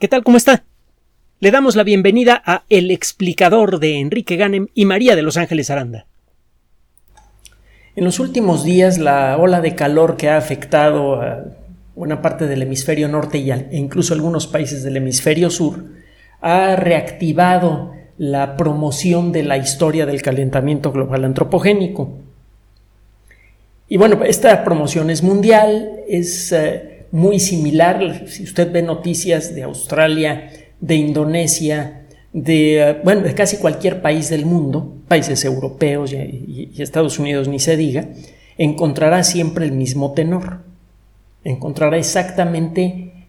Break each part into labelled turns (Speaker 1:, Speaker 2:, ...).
Speaker 1: ¿Qué tal? ¿Cómo está? Le damos la bienvenida a El explicador de Enrique Ganem y María de Los Ángeles Aranda. En los últimos días, la ola de calor que ha afectado a buena parte del hemisferio norte e incluso algunos países del hemisferio sur ha reactivado la promoción de la historia del calentamiento global antropogénico. Y bueno, esta promoción es mundial, es eh, muy similar. Si usted ve noticias de Australia, de Indonesia, de, bueno, casi cualquier país del mundo, países europeos y, Estados Unidos ni se diga, encontrará siempre el mismo tenor. Encontrará exactamente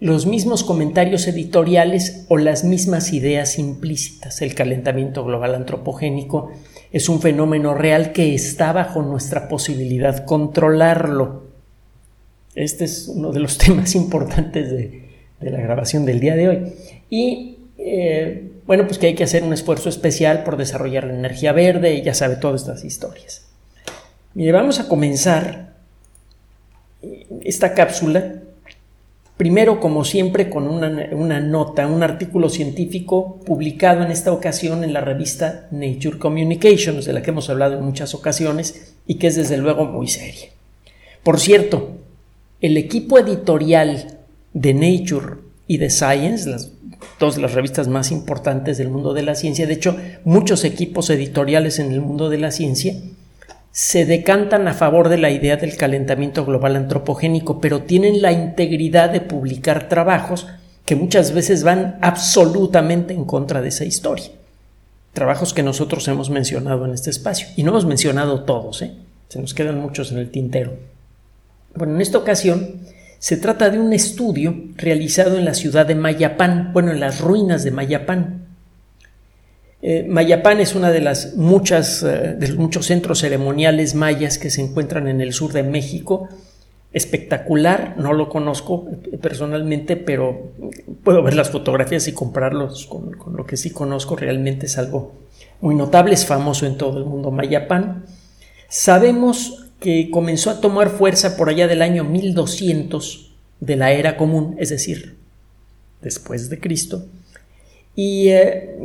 Speaker 1: los mismos comentarios editoriales o las mismas ideas implícitas. El calentamiento global antropogénico es un fenómeno real que está bajo nuestra posibilidad controlarlo. Este es uno de los temas importantes de, la grabación del día de hoy. Y eh, bueno, pues que hay que hacer un esfuerzo especial por desarrollar la energía verde y ya sabe todas estas historias. Mire, vamos a comenzar esta cápsula, primero como siempre con una, una, nota, un artículo científico publicado en esta ocasión en la revista Nature Communications, de la que hemos hablado en muchas ocasiones y que es desde luego muy seria. Por cierto, el equipo editorial de Nature y de Science, las dos las revistas más importantes del mundo de la ciencia, de hecho muchos equipos editoriales en el mundo de la ciencia, se decantan a favor de la idea del calentamiento global antropogénico, pero tienen la integridad de publicar trabajos que muchas veces van absolutamente en contra de esa historia. Trabajos que nosotros hemos mencionado en este espacio. Y no hemos mencionado todos, ¿eh? se nos quedan muchos en el tintero. Bueno, en esta ocasión se trata de un estudio realizado en la ciudad de Mayapán, bueno, en las ruinas de Mayapán. Eh, Mayapán es una de las muchas, eh, de los muchos centros ceremoniales mayas que se encuentran en el sur de México. Espectacular, no lo conozco eh, personalmente, pero puedo ver las fotografías y compararlos con, con lo que sí conozco. Realmente es algo muy notable, es famoso en todo el mundo Mayapán. Sabemos que comenzó a tomar fuerza por allá del año 1200 de la era común, es decir, después de Cristo, y eh,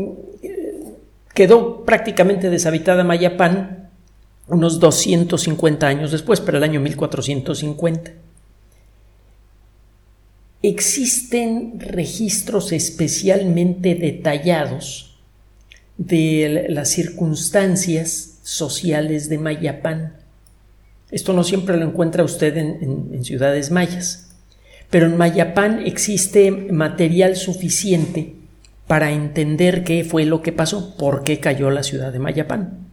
Speaker 1: quedó prácticamente deshabitada Mayapán unos 250 años después, para el año 1450. Existen registros especialmente detallados de las circunstancias sociales de Mayapán. Esto no siempre lo encuentra usted en, ciudades mayas, pero en Mayapán existe material suficiente para entender qué fue lo que pasó, por qué cayó la ciudad de Mayapán.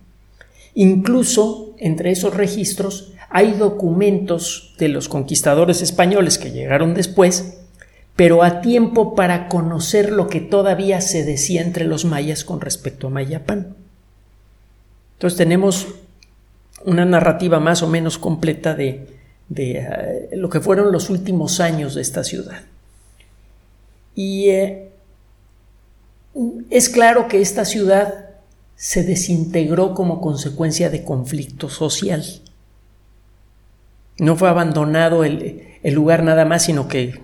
Speaker 1: Incluso entre esos registros hay documentos de los conquistadores españoles que llegaron después, pero a tiempo para conocer lo que todavía se decía entre los mayas con respecto a Mayapán. Entonces tenemos una narrativa más o menos completa de, eh, lo que fueron los últimos años de esta ciudad. Y eh, es claro que esta ciudad se desintegró como consecuencia de conflicto social. No fue abandonado el, el lugar nada más, sino que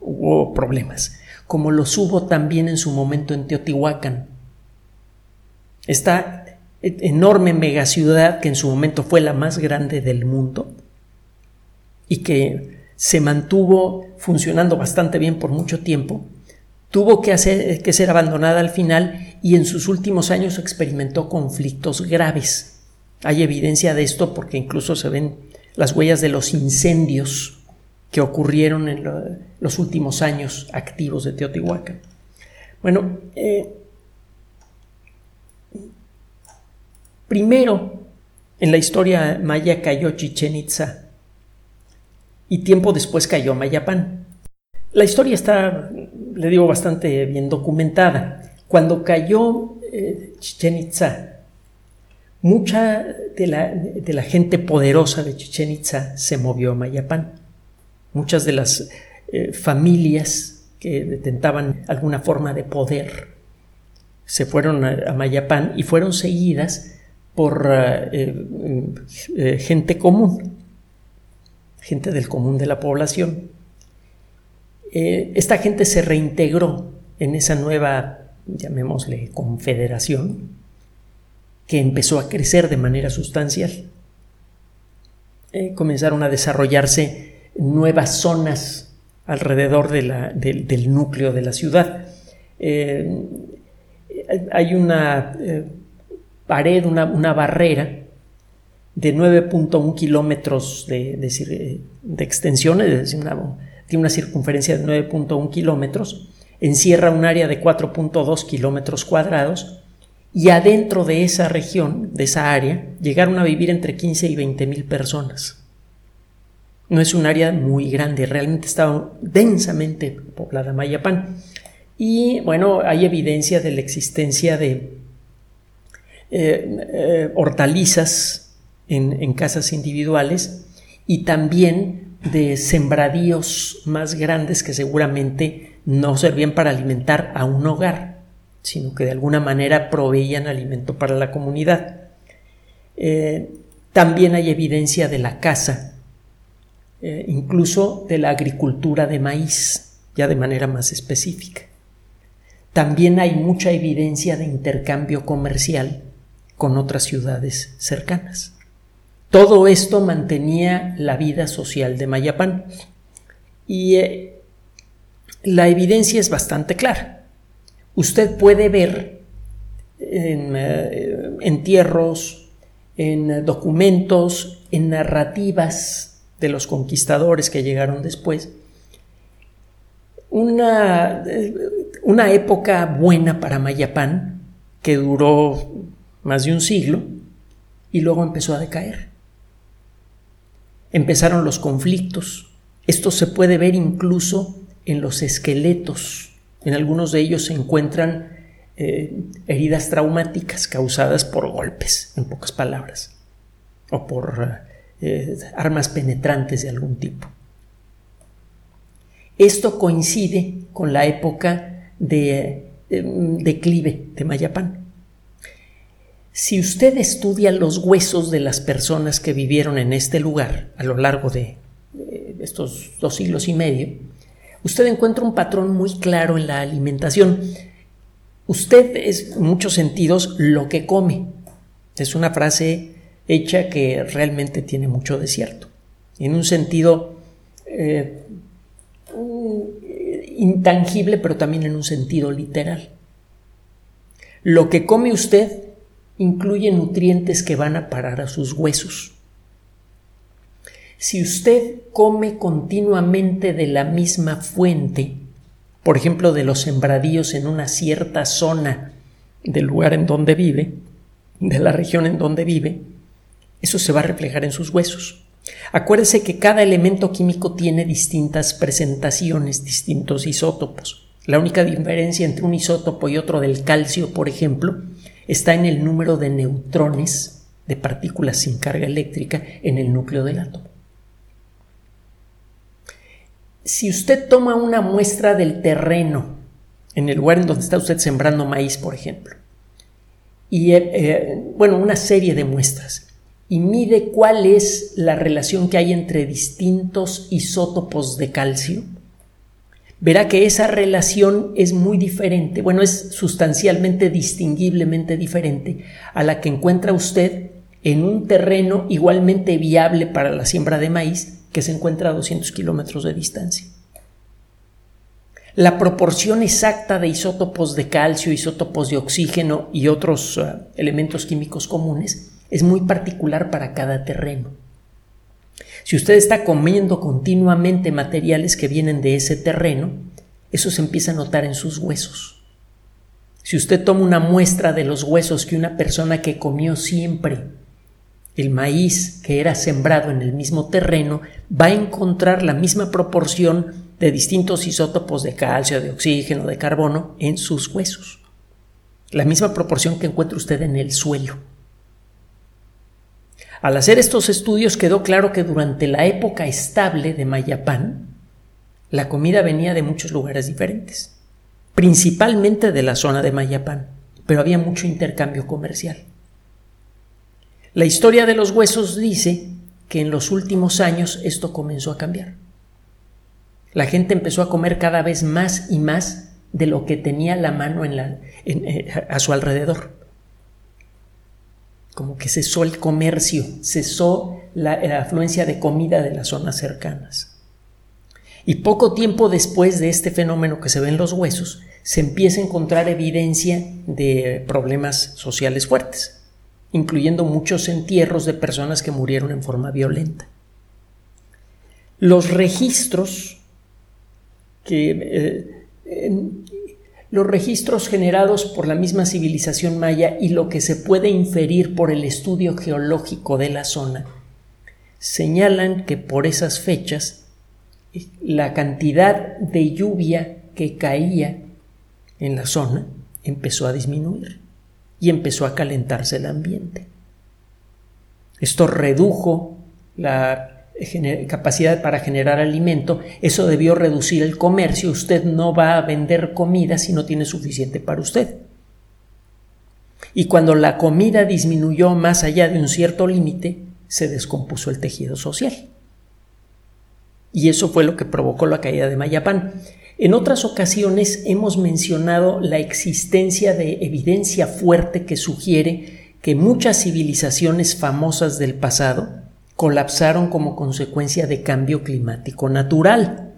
Speaker 1: hubo problemas, como los hubo también en su momento en Teotihuacán. Está enorme megaciudad que en su momento fue la más grande del mundo y que se mantuvo funcionando bastante bien por mucho tiempo, tuvo que, hacer, que ser abandonada al final y en sus últimos años experimentó conflictos graves. Hay evidencia de esto porque incluso se ven las huellas de los incendios que ocurrieron en los últimos años activos de Teotihuacán. Bueno, eh, Primero, en la historia maya cayó Chichen Itza y tiempo después cayó Mayapán. La historia está, le digo, bastante bien documentada. Cuando cayó eh, Chichen Itza, mucha de la, gente poderosa de Chichen Itza se movió a Mayapán. Muchas de las eh, familias que detentaban alguna forma de poder se fueron a Mayapán y fueron seguidas por eh, eh, eh, gente común, gente del común de la población. esta gente se reintegró en esa nueva, llamémosle, confederación, que empezó a crecer de manera sustancial. Comenzaron a desarrollarse nuevas zonas alrededor del núcleo de la ciudad. Hay una pared, una, barrera de 9.1 kilómetros de, de, extensión, es decir, una, tiene una circunferencia de 9.1 kilómetros, encierra un área de 4.2 kilómetros cuadrados y adentro de esa región, de esa área, llegaron a vivir entre 15 y 20 mil personas. No es un área muy grande, realmente estaba densamente poblada Mayapán. Y bueno, hay evidencia de la existencia de eh, eh, hortalizas en, casas individuales y también de sembradíos más grandes que seguramente no servían para alimentar a un hogar, sino que de alguna manera proveían alimento para la comunidad. Eh, también hay evidencia de la caza, incluso de la agricultura de maíz, ya de manera más específica. También hay mucha evidencia de intercambio comercial con otras ciudades cercanas. Todo esto mantenía la vida social de Mayapán y eh, la evidencia es bastante clara. Usted puede ver en eh, entierros, en documentos, en narrativas de los conquistadores que llegaron después, una, eh, una época buena para Mayapán que duró más de un siglo, y luego empezó a decaer. Empezaron los conflictos. Esto se puede ver incluso en los esqueletos. En algunos de ellos se encuentran eh, heridas traumáticas causadas por golpes, en pocas palabras, o por eh, armas penetrantes de algún tipo. Esto coincide con la época de declive de Mayapán. Si usted estudia los huesos de las personas que vivieron en este lugar a lo largo de estos dos siglos y medio, usted encuentra un patrón muy claro en la alimentación. Usted es, en muchos sentidos, lo que come. Es una frase hecha que realmente tiene mucho de cierto. En un sentido eh, intangible, pero también en un sentido literal. Lo que come usted incluye nutrientes que van a parar a sus huesos. Si usted come continuamente de la misma fuente, por ejemplo de los sembradíos en una cierta zona del lugar en donde vive, de la región en donde vive, eso se va a reflejar en sus huesos. Acuérdese que cada elemento químico tiene distintas presentaciones, distintos isótopos. La única diferencia entre un isótopo y otro del calcio, por ejemplo, está en el número de neutrones de partículas sin carga eléctrica en el núcleo del átomo. Si usted toma una muestra del terreno en el lugar en donde está usted sembrando maíz, por ejemplo, y eh, eh, bueno, una serie de muestras, y mide cuál es la relación que hay entre distintos isótopos de calcio, verá que esa relación es muy diferente, bueno, es sustancialmente distinguiblemente diferente a la que encuentra usted en un terreno igualmente viable para la siembra de maíz que se encuentra a 200 kilómetros de distancia. La proporción exacta de isótopos de calcio, isótopos de oxígeno y otros uh, elementos químicos comunes es muy particular para cada terreno. Si usted está comiendo continuamente materiales que vienen de ese terreno, eso se empieza a notar en sus huesos. Si usted toma una muestra de los huesos que una persona que comió siempre el maíz que era sembrado en el mismo terreno, va a encontrar la misma proporción de distintos isótopos de calcio, de oxígeno, de carbono en sus huesos. La misma proporción que encuentra usted en el suelo. Al hacer estos estudios quedó claro que durante la época estable de Mayapán, la comida venía de muchos lugares diferentes, principalmente de la zona de Mayapán, pero había mucho intercambio comercial. La historia de los huesos dice que en los últimos años esto comenzó a cambiar. La gente empezó a comer cada vez más y más de lo que tenía la mano eh, a su alrededor. Como que cesó el comercio, cesó la, afluencia de comida de las zonas cercanas. Y poco tiempo después de este fenómeno que se ve en los huesos, se empieza a encontrar evidencia de problemas sociales fuertes, incluyendo muchos entierros de personas que murieron en forma violenta. Los registros que eh, los registros generados por la misma civilización maya y lo que se puede inferir por el estudio geológico de la zona señalan que por esas fechas la cantidad de lluvia que caía en la zona empezó a disminuir y empezó a calentarse el ambiente. Esto redujo la capacidad para generar alimento, eso debió reducir el comercio, usted no va a vender comida si no tiene suficiente para usted. Y cuando la comida disminuyó más allá de un cierto límite, se descompuso el tejido social. Y eso fue lo que provocó la caída de Mayapán. En otras ocasiones hemos mencionado la existencia de evidencia fuerte que sugiere que muchas civilizaciones famosas del pasado colapsaron como consecuencia de cambio climático natural.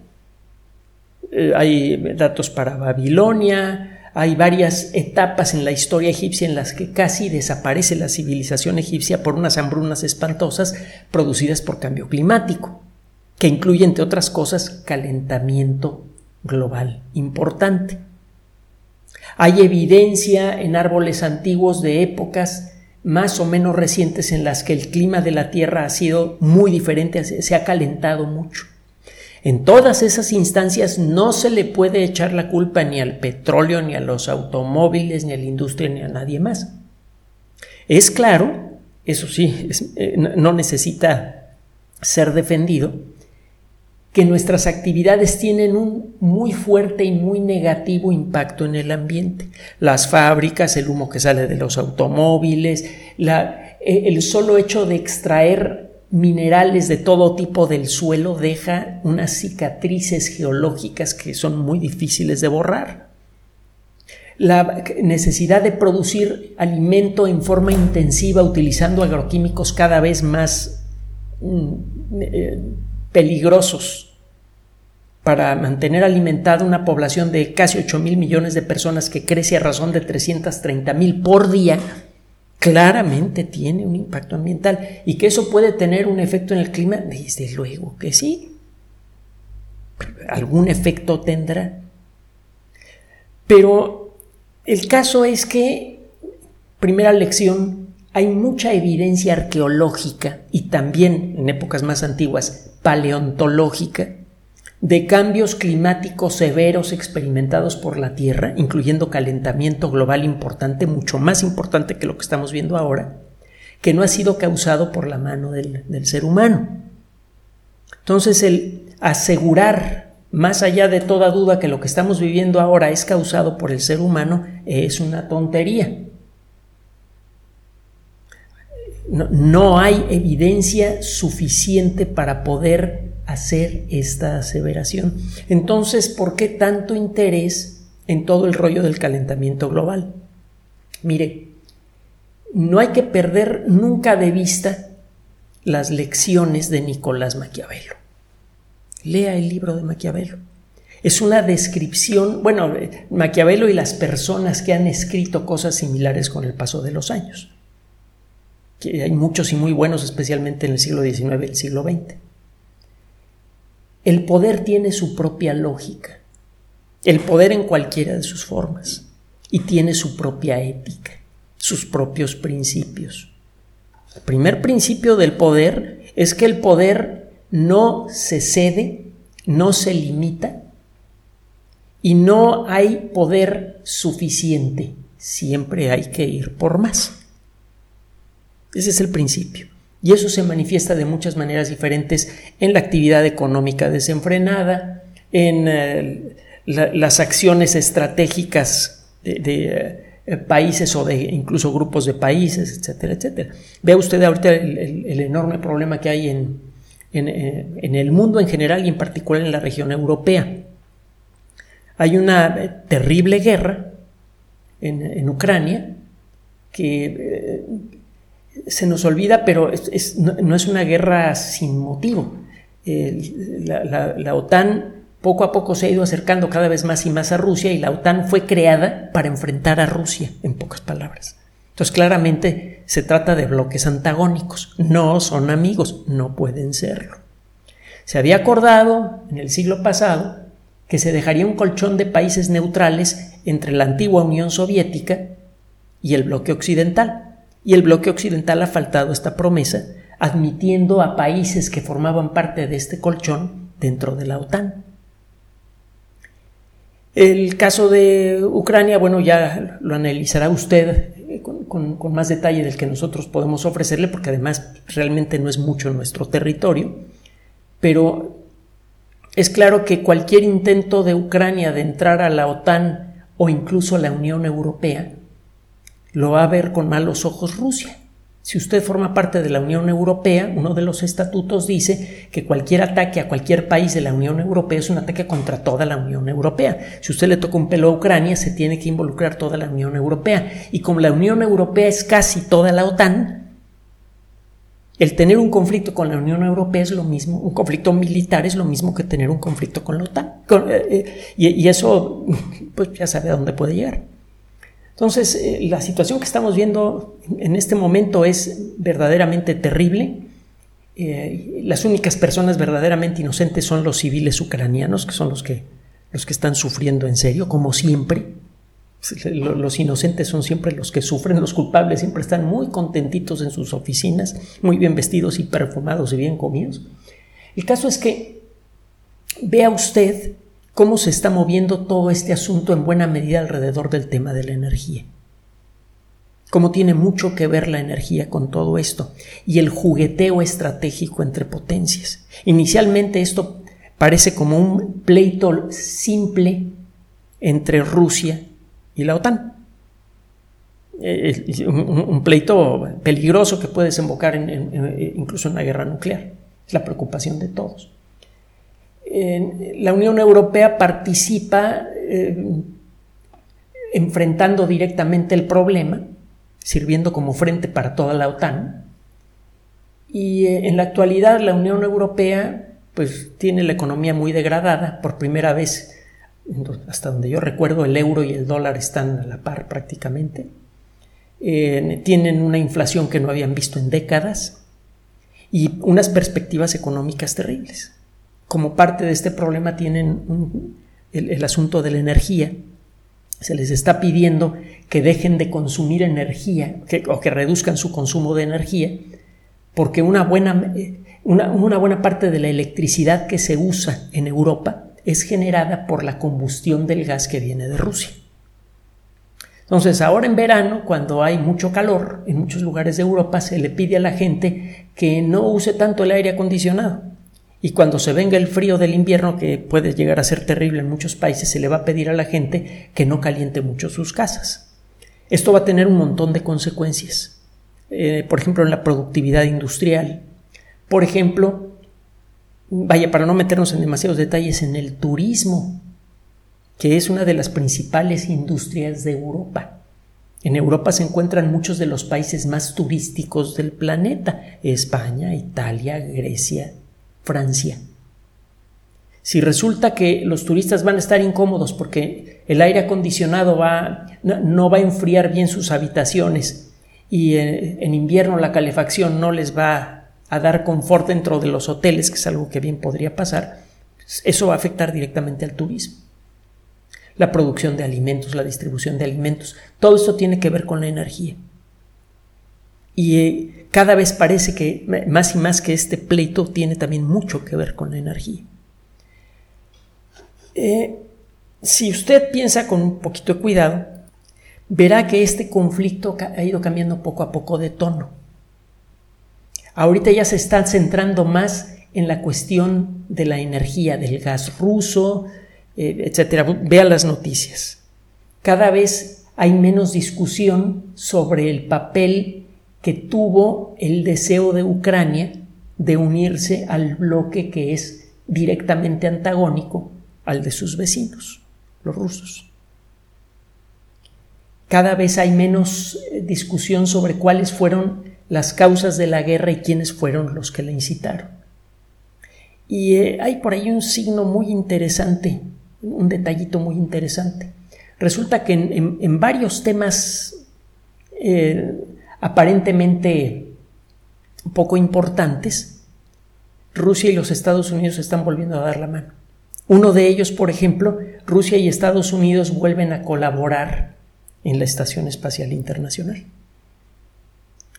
Speaker 1: Eh, hay datos para Babilonia, hay varias etapas en la historia egipcia en las que casi desaparece la civilización egipcia por unas hambrunas espantosas producidas por cambio climático que incluye, entre otras cosas, calentamiento global importante. Hay evidencia en árboles antiguos de épocas más o menos recientes en las que el clima de la Tierra ha sido muy diferente, se ha calentado mucho. En todas esas instancias no se le puede echar la culpa ni al petróleo, ni a los automóviles, ni a la industria, ni a nadie más. Es claro, eso sí, eh, no necesita ser defendido, que nuestras actividades tienen un muy fuerte y muy negativo impacto en el ambiente. Las fábricas, el humo que sale de los automóviles, e, el solo hecho de extraer minerales de todo tipo del suelo deja unas cicatrices geológicas que son muy difíciles de borrar. La necesidad de producir alimento en forma intensiva utilizando agroquímicos cada vez más mm, eh, peligrosos para mantener alimentada una población de casi 8 mil millones de personas que crece a razón de 330 mil por día, claramente tiene un impacto ambiental y que eso puede tener un efecto en el clima, desde luego que sí. Algún efecto tendrá. Pero el caso es que, primera lección, hay mucha evidencia arqueológica y también en épocas más antiguas paleontológica de cambios climáticos severos experimentados por la Tierra, incluyendo calentamiento global importante, mucho más importante que lo que estamos viendo ahora, que no ha sido causado por la mano del, ser humano. Entonces, el asegurar, más allá de toda duda, que lo que estamos viviendo ahora es causado por el ser humano, es una tontería. no hay evidencia suficiente para poder hacer esta aseveración. Entonces, ¿por qué tanto interés en todo el rollo del calentamiento global? Mire, no hay que perder nunca de vista las lecciones de Nicolás Maquiavelo. Lea el libro de Maquiavelo. Es una descripción, bueno, Maquiavelo y las personas que han escrito cosas similares con el paso de los años. Que hay muchos y muy buenos, especialmente en el siglo XIX y el siglo XX. El poder tiene su propia lógica, el poder en cualquiera de sus formas, y tiene su propia ética, sus propios principios. El primer principio del poder es que el poder no se cede, no se limita, y no hay poder suficiente, siempre hay que ir por más. Ese es el principio. Y eso se manifiesta de muchas maneras diferentes en la actividad económica desenfrenada, en eh, las acciones estratégicas de, eh, países o de incluso grupos de países, etcétera, etcétera. Vea usted ahorita el, enorme problema que hay en, en, el mundo en general y en particular en la región europea. Hay una terrible guerra en, Ucrania que eh, se nos olvida, pero no, es una guerra sin motivo. la, OTAN poco a poco se ha ido acercando cada vez más y más a Rusia y la OTAN fue creada para enfrentar a Rusia, en pocas palabras. Entonces, claramente se trata de bloques antagónicos, no son amigos, no pueden serlo. Se había acordado en el siglo pasado que se dejaría un colchón de países neutrales entre la antigua Unión Soviética y el bloque occidental. Y el bloque occidental ha faltado esta promesa, admitiendo a países que formaban parte de este colchón dentro de la OTAN. El caso de Ucrania, bueno, ya lo analizará usted eh, con, con, más detalle del que nosotros podemos ofrecerle, porque además realmente no es mucho nuestro territorio, pero es claro que cualquier intento de Ucrania de entrar a la OTAN o incluso a la Unión Europea lo va a ver con malos ojos Rusia. Si usted forma parte de la Unión Europea, uno de los estatutos dice que cualquier ataque a cualquier país de la Unión Europea es un ataque contra toda la Unión Europea. Si usted le toca un pelo a Ucrania, se tiene que involucrar toda la Unión Europea. Y como la Unión Europea es casi toda la OTAN, el tener un conflicto con la Unión Europea es lo mismo, un conflicto militar es lo mismo que tener un conflicto con la OTAN. Eh, eh, y, y, eso, pues ya sabe a dónde puede llegar. Entonces, eh, la situación que estamos viendo en este momento es verdaderamente terrible. Eh, las únicas personas verdaderamente inocentes son los civiles ucranianos, que son los que, los que están sufriendo en serio, como siempre. Los inocentes son siempre los que sufren, los culpables siempre están muy contentitos en sus oficinas, muy bien vestidos y perfumados y bien comidos. El caso es que vea usted cómo se está moviendo todo este asunto en buena medida alrededor del tema de la energía. Cómo tiene mucho que ver la energía con todo esto y el jugueteo estratégico entre potencias. Inicialmente esto parece como un pleito simple entre Rusia y la OTAN. Eh, un, pleito peligroso que puede desembocar incluso en una guerra nuclear. Es la preocupación de todos la Unión Europea participa eh, enfrentando directamente el problema, sirviendo como frente para toda la OTAN. Y eh, en la actualidad la Unión Europea pues tiene la economía muy degradada. Por primera vez, hasta donde yo recuerdo, el euro y el dólar están a la par prácticamente. Tienen una inflación que no habían visto en décadas y unas perspectivas económicas terribles como parte de este problema tienen el, asunto de la energía. Se les está pidiendo que dejen de consumir energía o que reduzcan su consumo de energía porque una buena, una, una buena parte de la electricidad que se usa en Europa es generada por la combustión del gas que viene de Rusia. Entonces, ahora en verano, cuando hay mucho calor en muchos lugares de Europa, se le pide a la gente que no use tanto el aire acondicionado, y cuando se venga el frío del invierno, que puede llegar a ser terrible en muchos países, se le va a pedir a la gente que no caliente mucho sus casas. Esto va a tener un montón de consecuencias. Eh, por ejemplo, en la productividad industrial. Por ejemplo, vaya, para no meternos en demasiados detalles, en el turismo, que es una de las principales industrias de Europa. En Europa se encuentran muchos de los países más turísticos del planeta, España, Italia, Grecia, Francia. Si resulta que los turistas van a estar incómodos porque el aire acondicionado no, va a enfriar bien sus habitaciones y en, en invierno la calefacción no les va a dar confort dentro de los hoteles, que es algo que bien podría pasar, eso va a afectar directamente al turismo. La producción de alimentos, la distribución de alimentos, todo esto tiene que ver con la energía. Y eh, cada vez parece que más y más que este pleito tiene también mucho que ver con la energía. Eh, si usted piensa con un poquito de cuidado, verá que este conflicto ha ido cambiando poco a poco de tono. Ahorita ya se está centrando más en la cuestión de la energía, del gas ruso, eh, etcétera. Vea las noticias. Cada vez hay menos discusión sobre el papel que tuvo el deseo de Ucrania de unirse al bloque que es directamente antagónico al de sus vecinos, los rusos. Cada vez hay menos eh, discusión sobre cuáles fueron las causas de la guerra y quiénes fueron los que la incitaron. Y eh, hay por ahí un signo muy interesante, un detallito muy interesante. Resulta que en, varios temas eh, aparentemente poco importantes, Rusia y los Estados Unidos están volviendo a dar la mano. Uno de ellos, por ejemplo, Rusia y Estados Unidos vuelven a colaborar en la Estación Espacial Internacional.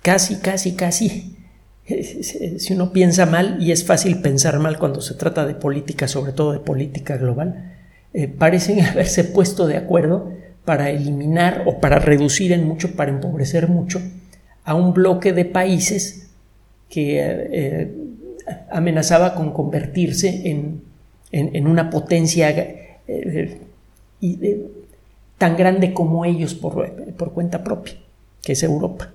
Speaker 1: Casi, casi, casi. Si uno piensa mal, y es fácil pensar mal cuando se trata de política, sobre todo de política global, eh, parecen haberse puesto de acuerdo para eliminar o para reducir en mucho, para empobrecer mucho a un bloque de países que eh, amenazaba con convertirse en, una potencia eh, tan grande como ellos por, por cuenta propia, que es Europa.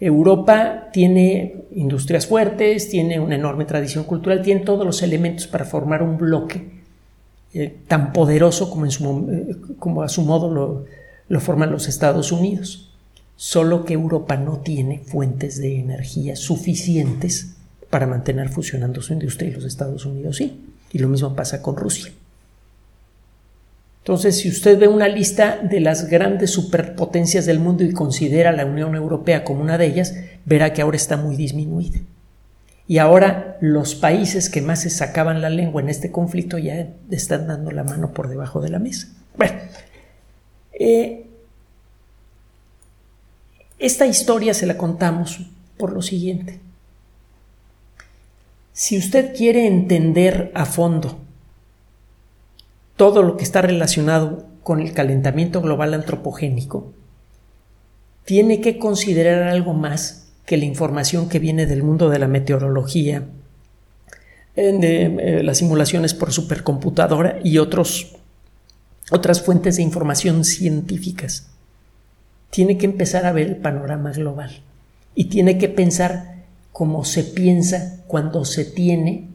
Speaker 1: Europa tiene industrias fuertes, tiene una enorme tradición cultural, tiene todos los elementos para formar un bloque eh, tan poderoso como, en eh, como a su modo lo, lo forman los Estados Unidos. Solo que Europa no tiene fuentes de energía suficientes para mantener funcionando su industria y los Estados Unidos sí. Y lo mismo pasa con Rusia. Entonces, si usted ve una lista de las grandes superpotencias del mundo y considera la Unión Europea como una de ellas, verá que ahora está muy disminuida. Y ahora los países que más se sacaban la lengua en este conflicto ya están dando la mano por debajo de la mesa. Bueno, eh, esta historia se la contamos por lo siguiente. Si usted quiere entender a fondo todo lo que está relacionado con el calentamiento global antropogénico, tiene que considerar algo más que la información que viene del mundo de la meteorología, de eh, las simulaciones por supercomputadora y otros, otras fuentes de información científicas. Tiene que empezar a ver el panorama global y tiene que pensar cómo se piensa cuando se tiene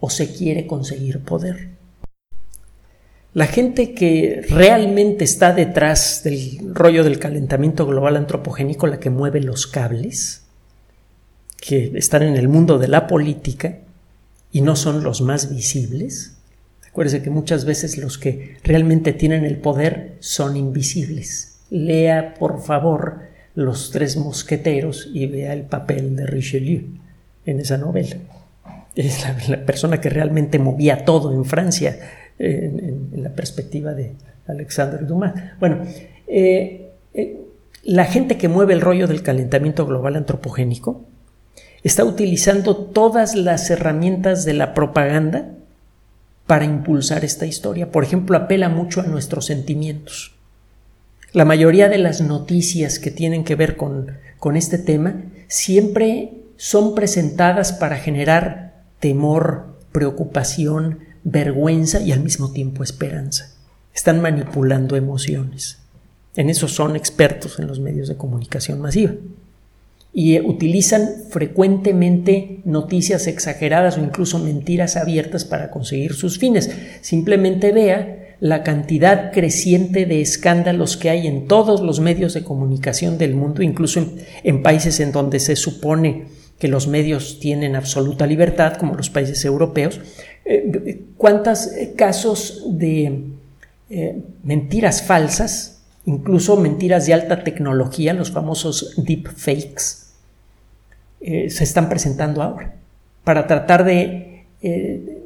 Speaker 1: o se quiere conseguir poder. La gente que realmente está detrás del rollo del calentamiento global antropogénico, la que mueve los cables, que están en el mundo de la política y no son los más visibles. Acuérdese que muchas veces los que realmente tienen el poder son invisibles. Lea, por favor, Los Tres Mosqueteros y vea el papel de Richelieu en esa novela. Es la, persona que realmente movía todo en Francia en, la perspectiva de Alexandre Dumas. Bueno, eh, eh, la gente que mueve el rollo del calentamiento global antropogénico está utilizando todas las herramientas de la propaganda para impulsar esta historia. Por ejemplo, apela mucho a nuestros sentimientos. La mayoría de las noticias que tienen que ver con, con este tema siempre son presentadas para generar temor, preocupación, vergüenza y al mismo tiempo esperanza. Están manipulando emociones. En eso son expertos en los medios de comunicación masiva y utilizan frecuentemente noticias exageradas o incluso mentiras abiertas para conseguir sus fines. Simplemente vea la cantidad creciente de escándalos que hay en todos los medios de comunicación del mundo, incluso en, países en donde se supone que los medios tienen absoluta libertad, como los países europeos. Eh, ¿Cuántos casos de eh, mentiras falsas incluso mentiras de alta tecnología, los famosos deepfakes, eh, se están presentando ahora para tratar de, eh,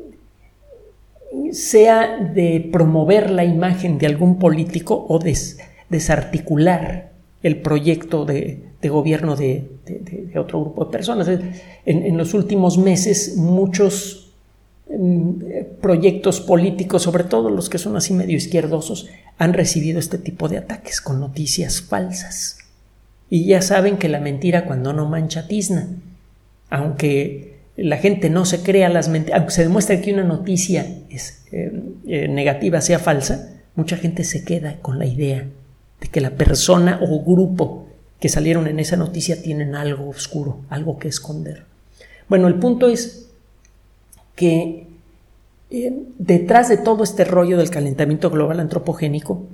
Speaker 1: sea de promover la imagen de algún político o desarticular el proyecto de, gobierno de, otro grupo de personas. En, los últimos meses muchos mm, proyectos políticos, sobre todo los que son así medio izquierdosos, han recibido este tipo de ataques con noticias falsas. Y ya saben que la mentira cuando no mancha tizna. Aunque la gente no se crea las mentiras, aunque se demuestre que una noticia es, eh, eh, negativa sea falsa, mucha gente se queda con la idea de que la persona o grupo que salieron en esa noticia tienen algo oscuro, algo que esconder. Bueno, el punto es que eh, detrás de todo este rollo del calentamiento global antropogénico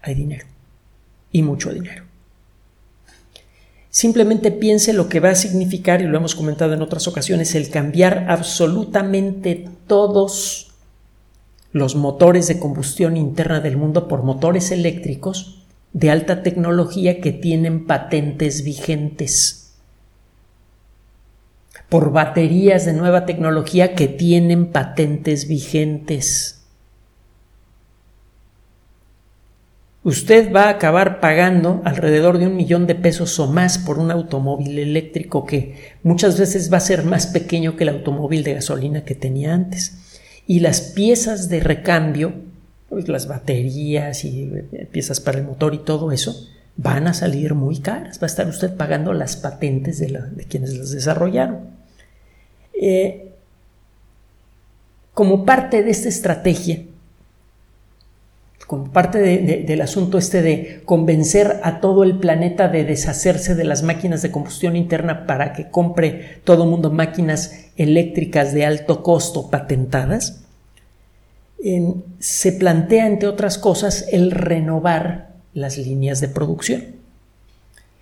Speaker 1: hay dinero y mucho dinero. Simplemente piense lo que va a significar, y lo hemos comentado en otras ocasiones, el cambiar absolutamente todos los motores de combustión interna del mundo por motores eléctricos de alta tecnología que tienen patentes vigentes, por baterías de nueva tecnología que tienen patentes vigentes. Usted va a acabar pagando alrededor de un millón de pesos o más por un automóvil eléctrico que muchas veces va a ser más pequeño que el automóvil de gasolina que tenía antes. Y las piezas de recambio, pues las baterías y eh, piezas para el motor y todo eso, van a salir muy caras. Va a estar usted pagando las patentes de, quienes las desarrollaron. Eh, como parte de esta estrategia, como parte del asunto este de convencer a todo el planeta de deshacerse de las máquinas de combustión interna para que compre todo el mundo máquinas eléctricas de alto costo patentadas, se plantea, entre otras cosas, el renovar las líneas de producción.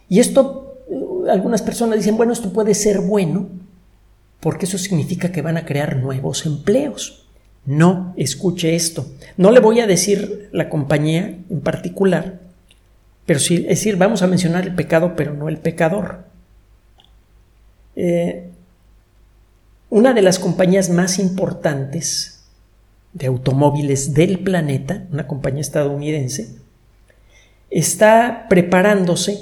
Speaker 1: Y esto, eh, algunas personas dicen, bueno, esto puede ser bueno, porque eso significa que van a crear nuevos empleos. No, escuche esto. No le voy a decir la compañía en particular, pero sí, es decir, vamos a mencionar el pecado, pero no el pecador. Eh, una de las compañías más importantes de automóviles del planeta, una compañía estadounidense, está preparándose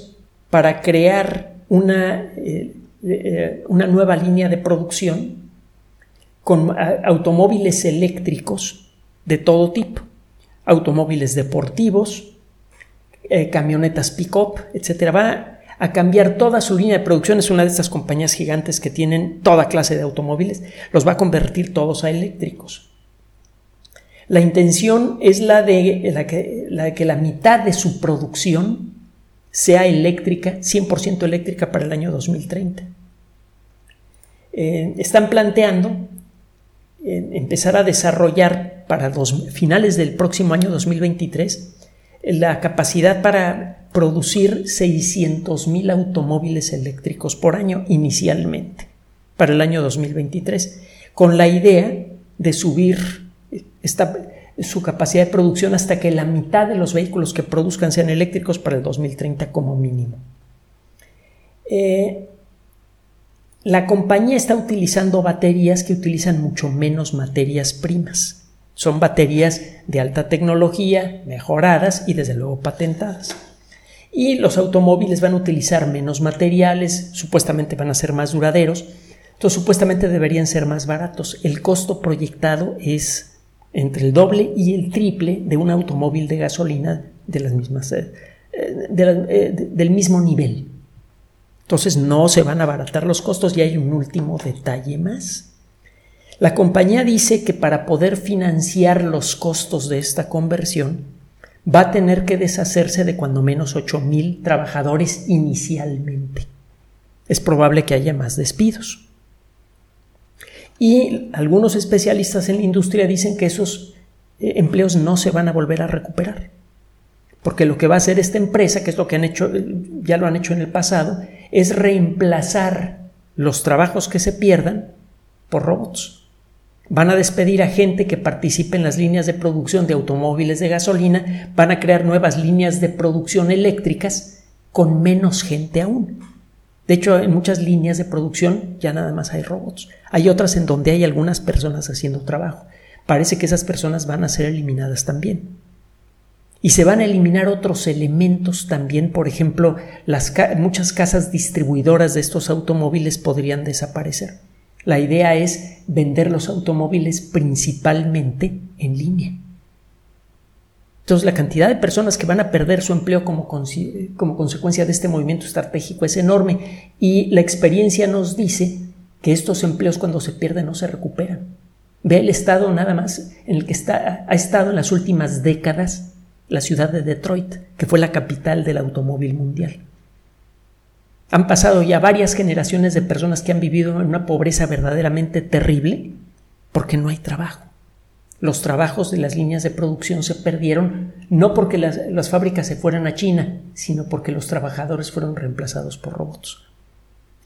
Speaker 1: para crear una, eh, eh, una nueva línea de producción con automóviles eléctricos de todo tipo, automóviles deportivos, eh, camionetas pick-up, etc. Va a cambiar toda su línea de producción. Es una de estas compañías gigantes que tienen toda clase de automóviles. Los va a convertir todos a eléctricos. La intención es la de, la que, la de que la mitad de su producción sea eléctrica, 100% eléctrica para el año 2030. Eh, están planteando empezar a desarrollar para los finales del próximo año 2023 la capacidad para producir 600.000 automóviles eléctricos por año inicialmente para el año 2023 con la idea de subir su capacidad de producción hasta que la mitad de los vehículos que produzcan sean eléctricos para el 2030 como mínimo. Eh, la compañía está utilizando baterías que utilizan mucho menos materias primas. Son baterías de alta tecnología, mejoradas y desde luego patentadas. Y los automóviles van a utilizar menos materiales, supuestamente van a ser más duraderos, entonces supuestamente deberían ser más baratos. El costo proyectado es entre el doble y el triple de un automóvil de gasolina de las mismas, eh, eh, eh, del mismo nivel. Entonces no se van a abaratar los costos y hay un último detalle más. La compañía dice que para poder financiar los costos de esta conversión va a tener que deshacerse de cuando menos mil trabajadores inicialmente. Es probable que haya más despidos. Y algunos especialistas en la industria dicen que esos eh, empleos no se van a volver a recuperar. Porque lo que va a hacer esta empresa, que es lo que han hecho, ya lo han hecho en el pasado, es reemplazar los trabajos que se pierdan por robots. Van a despedir a gente que participe en las líneas de producción de automóviles de gasolina, van a crear nuevas líneas de producción eléctricas con menos gente aún. De hecho, en muchas líneas de producción ya nada más hay robots. Hay otras en donde hay algunas personas haciendo trabajo. Parece que esas personas van a ser eliminadas también. Y se van a eliminar otros elementos también, por ejemplo, las muchas casas distribuidoras de estos automóviles podrían desaparecer. La idea es vender los automóviles principalmente en línea. Entonces la cantidad de personas que van a perder su empleo como, como consecuencia de este movimiento estratégico es enorme y la experiencia nos dice que estos empleos cuando se pierden no se recuperan. Ve el estado nada más en el que ha estado en las últimas décadas la ciudad de Detroit, que fue la capital del automóvil mundial. Han pasado ya varias generaciones de personas que han vivido en una pobreza verdaderamente terrible porque no hay trabajo. Los trabajos de las líneas de producción se perdieron no porque las, las fábricas se fueran a China, sino porque los trabajadores fueron reemplazados por robots.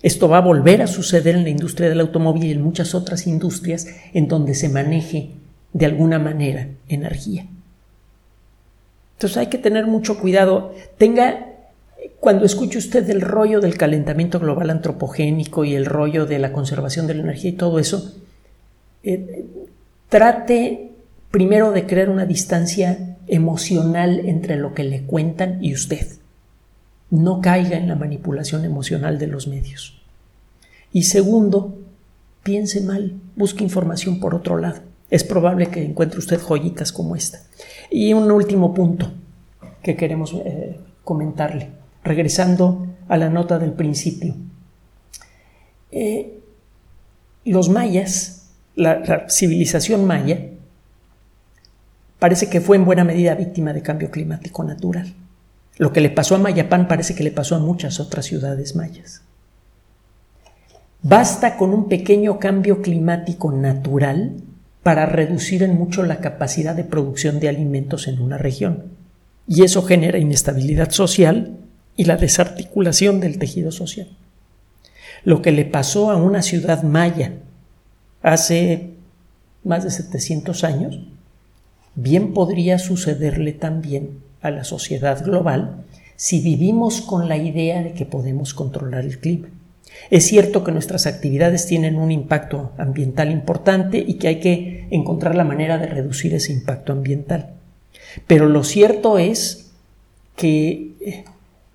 Speaker 1: Esto va a volver a suceder en la industria del automóvil y en muchas otras industrias en donde se maneje de alguna manera energía. Entonces hay que tener mucho cuidado. Tenga, cuando escuche usted el rollo del calentamiento global antropogénico y el rollo de la conservación de la energía y todo eso, eh, trate primero de crear una distancia emocional entre lo que le cuentan y usted. No caiga en la manipulación emocional de los medios. Y segundo, piense mal, busque información por otro lado es probable que encuentre usted joyitas como esta. Y un último punto que queremos eh, comentarle, regresando a la nota del principio. Eh, los mayas, la, civilización maya, parece que fue en buena medida víctima de cambio climático natural. Lo que le pasó a Mayapán parece que le pasó a muchas otras ciudades mayas. Basta con un pequeño cambio climático natural para reducir en mucho la capacidad de producción de alimentos en una región. Y eso genera inestabilidad social y la desarticulación del tejido social. Lo que le pasó a una ciudad maya hace más de 700 años, bien podría sucederle también a la sociedad global si vivimos con la idea de que podemos controlar el clima. Es cierto que nuestras actividades tienen un impacto ambiental importante y que hay que encontrar la manera de reducir ese impacto ambiental. Pero lo cierto es que eh,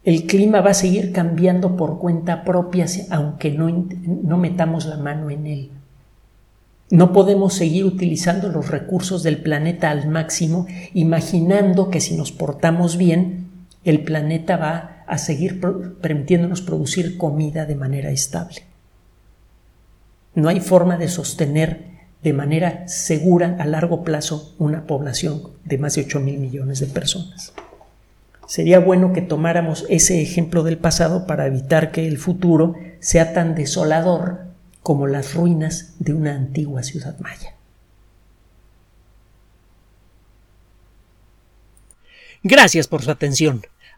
Speaker 1: el clima va a seguir cambiando por cuenta propia aunque no, no metamos la mano en él. No podemos seguir utilizando los recursos del planeta al máximo imaginando que si nos portamos bien, el planeta va a seguir permitiéndonos producir comida de manera estable. No hay forma de sostener de manera segura a largo plazo una población de más de 8 mil millones de personas. Sería bueno que tomáramos ese ejemplo del pasado para evitar que el futuro sea tan desolador como las ruinas de una antigua ciudad maya.
Speaker 2: Gracias por su atención